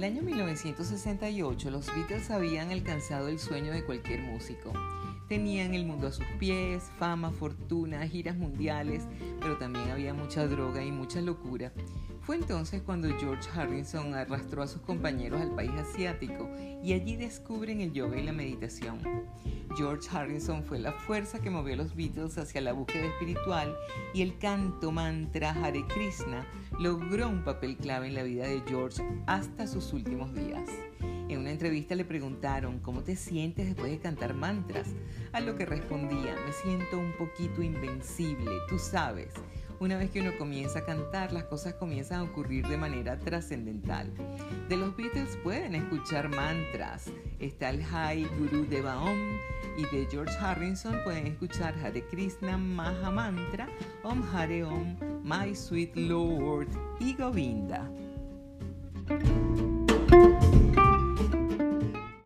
1968 los Beatles habían alcanzado el sueño de cualquier músico. Tenían el mundo a sus pies, fama, fortuna, giras mundiales, pero también había mucha droga y mucha locura. Fue entonces cuando George Harrison arrastró a sus compañeros al país asiático y allí descubren el yoga y la meditación. George Harrison fue la fuerza que movió a los Beatles hacia la búsqueda espiritual y el canto mantra Hare Krishna logró un papel clave en la vida de George hasta sus últimos días. En una entrevista le preguntaron, ¿cómo te sientes después de cantar mantras? A lo que respondía, me siento un poquito invencible, tú sabes. Una vez que uno comienza a cantar, las cosas comienzan a ocurrir de manera trascendental. De los Beatles pueden escuchar mantras. Está el High Guru Deva Om y de George Harrison pueden escuchar Hare Krishna Maha Mantra, Om Hare Om, My Sweet Lord y Govinda.